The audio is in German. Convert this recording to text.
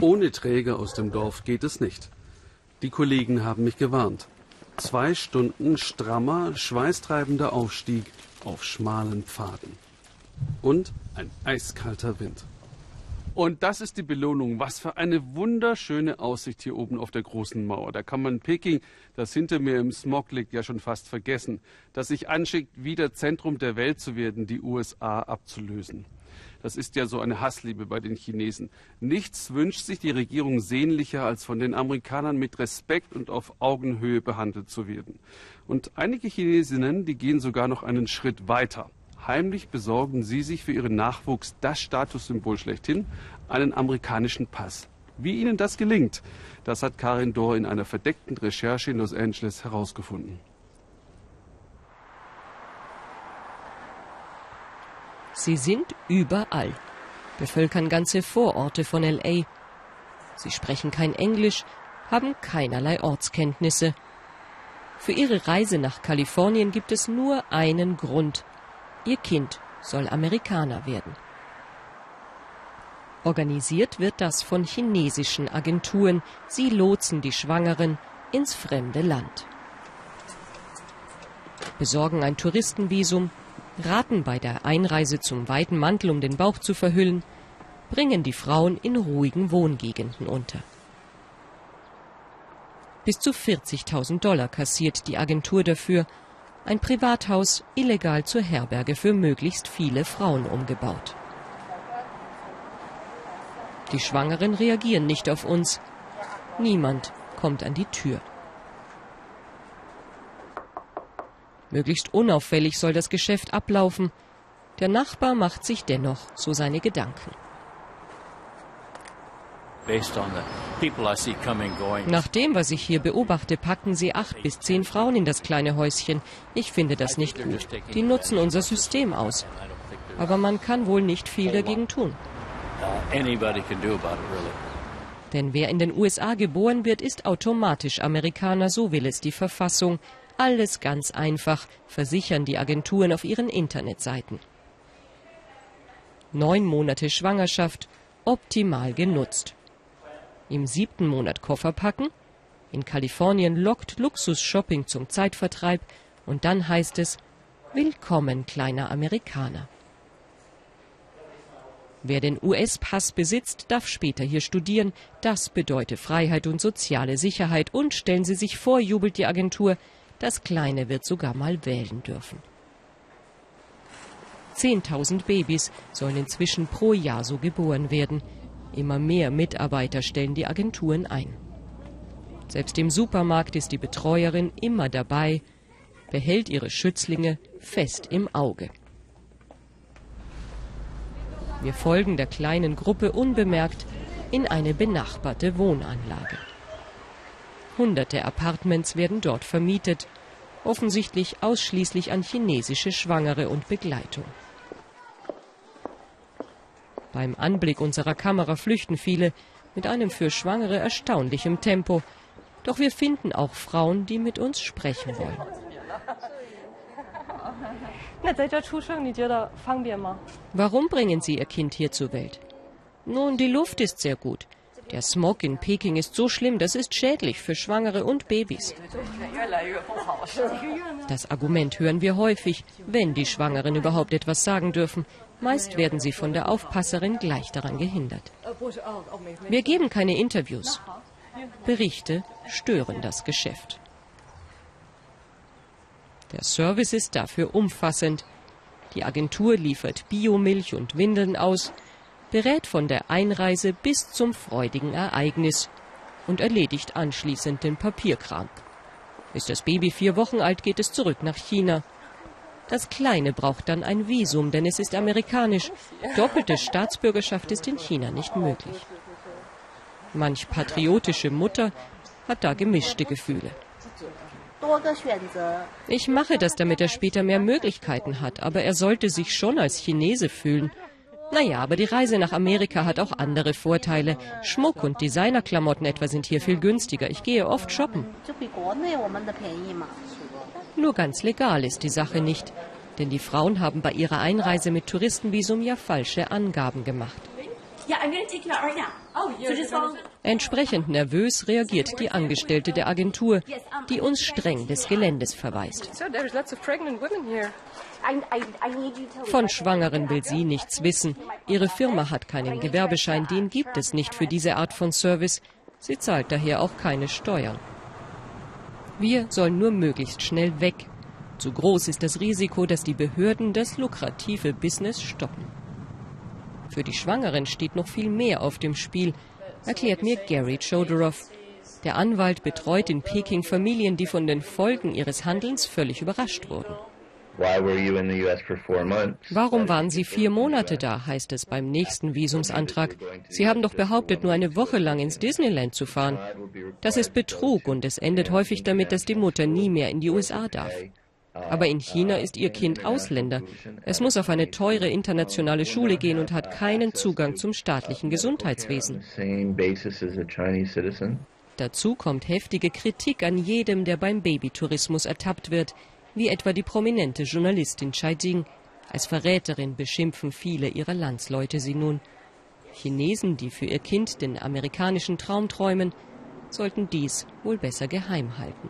Ohne Träger aus dem Dorf geht es nicht. Die Kollegen haben mich gewarnt. Zwei Stunden strammer, schweißtreibender Aufstieg auf schmalen Pfaden. Und ein eiskalter Wind. Und das ist die Belohnung. Was für eine wunderschöne Aussicht hier oben auf der großen Mauer. Da kann man Peking, das hinter mir im Smog liegt, ja schon fast vergessen, das sich anschickt, wieder Zentrum der Welt zu werden, die USA abzulösen. Das ist ja so eine Hassliebe bei den Chinesen. Nichts wünscht sich die Regierung sehnlicher, als von den Amerikanern mit Respekt und auf Augenhöhe behandelt zu werden. Und einige Chinesinnen, die gehen sogar noch einen Schritt weiter. Heimlich besorgen sie sich für ihren Nachwuchs das Statussymbol schlechthin, einen amerikanischen Pass. Wie ihnen das gelingt, das hat Karin Dohr in einer verdeckten Recherche in Los Angeles herausgefunden. Sie sind überall, bevölkern ganze Vororte von LA. Sie sprechen kein Englisch, haben keinerlei Ortskenntnisse. Für ihre Reise nach Kalifornien gibt es nur einen Grund. Ihr Kind soll Amerikaner werden. Organisiert wird das von chinesischen Agenturen. Sie lotsen die Schwangeren ins fremde Land. Besorgen ein Touristenvisum, raten bei der Einreise zum weiten Mantel, um den Bauch zu verhüllen, bringen die Frauen in ruhigen Wohngegenden unter. Bis zu 40.000 Dollar kassiert die Agentur dafür, ein Privathaus illegal zur Herberge für möglichst viele Frauen umgebaut. Die Schwangeren reagieren nicht auf uns. Niemand kommt an die Tür. Möglichst unauffällig soll das Geschäft ablaufen. Der Nachbar macht sich dennoch so seine Gedanken. Nach dem, was ich hier beobachte, packen sie acht bis zehn Frauen in das kleine Häuschen. Ich finde das nicht gut. Die nutzen unser System aus. Aber man kann wohl nicht viel dagegen tun. Uh, Denn wer in den USA geboren wird, ist automatisch Amerikaner, so will es die Verfassung. Alles ganz einfach, versichern die Agenturen auf ihren Internetseiten. Neun Monate Schwangerschaft, optimal genutzt. Im siebten Monat Koffer packen. In Kalifornien lockt Luxus-Shopping zum Zeitvertreib und dann heißt es Willkommen, kleiner Amerikaner. Wer den US-Pass besitzt, darf später hier studieren. Das bedeutet Freiheit und soziale Sicherheit. Und stellen Sie sich vor, jubelt die Agentur, das Kleine wird sogar mal wählen dürfen. Zehntausend Babys sollen inzwischen pro Jahr so geboren werden. Immer mehr Mitarbeiter stellen die Agenturen ein. Selbst im Supermarkt ist die Betreuerin immer dabei, behält ihre Schützlinge fest im Auge. Wir folgen der kleinen Gruppe unbemerkt in eine benachbarte Wohnanlage. Hunderte Apartments werden dort vermietet, offensichtlich ausschließlich an chinesische Schwangere und Begleitung. Beim Anblick unserer Kamera flüchten viele mit einem für Schwangere erstaunlichem Tempo. Doch wir finden auch Frauen, die mit uns sprechen wollen. Warum bringen Sie Ihr Kind hier zur Welt? Nun, die Luft ist sehr gut. Der Smog in Peking ist so schlimm, das ist schädlich für Schwangere und Babys. Das Argument hören wir häufig, wenn die Schwangeren überhaupt etwas sagen dürfen. Meist werden sie von der Aufpasserin gleich daran gehindert. Wir geben keine Interviews. Berichte stören das Geschäft. Der Service ist dafür umfassend. Die Agentur liefert Biomilch und Windeln aus, berät von der Einreise bis zum freudigen Ereignis und erledigt anschließend den Papierkram. Ist das Baby vier Wochen alt, geht es zurück nach China. Das Kleine braucht dann ein Visum, denn es ist amerikanisch. Doppelte Staatsbürgerschaft ist in China nicht möglich. Manch patriotische Mutter hat da gemischte Gefühle. Ich mache das, damit er später mehr Möglichkeiten hat, aber er sollte sich schon als Chinese fühlen. Naja, aber die Reise nach Amerika hat auch andere Vorteile. Schmuck und Designerklamotten etwa sind hier viel günstiger. Ich gehe oft shoppen. Nur ganz legal ist die Sache nicht. Denn die Frauen haben bei ihrer Einreise mit Touristenvisum ja falsche Angaben gemacht. Entsprechend nervös reagiert die Angestellte der Agentur, die uns streng des Geländes verweist. Von Schwangeren will sie nichts wissen. Ihre Firma hat keinen Gewerbeschein, den gibt es nicht für diese Art von Service. Sie zahlt daher auch keine Steuern. Wir sollen nur möglichst schnell weg. Zu groß ist das Risiko, dass die Behörden das lukrative Business stoppen. Für die Schwangeren steht noch viel mehr auf dem Spiel, erklärt mir Gary Chodorov. Der Anwalt betreut in Peking Familien, die von den Folgen ihres Handelns völlig überrascht wurden. Warum waren Sie vier Monate da, heißt es beim nächsten Visumsantrag. Sie haben doch behauptet, nur eine Woche lang ins Disneyland zu fahren. Das ist Betrug und es endet häufig damit, dass die Mutter nie mehr in die USA darf. Aber in China ist ihr Kind Ausländer. Es muss auf eine teure internationale Schule gehen und hat keinen Zugang zum staatlichen Gesundheitswesen. Dazu kommt heftige Kritik an jedem, der beim Babytourismus ertappt wird wie etwa die prominente Journalistin Chai Jing. Als Verräterin beschimpfen viele ihrer Landsleute sie nun. Chinesen, die für ihr Kind den amerikanischen Traum träumen, sollten dies wohl besser geheim halten.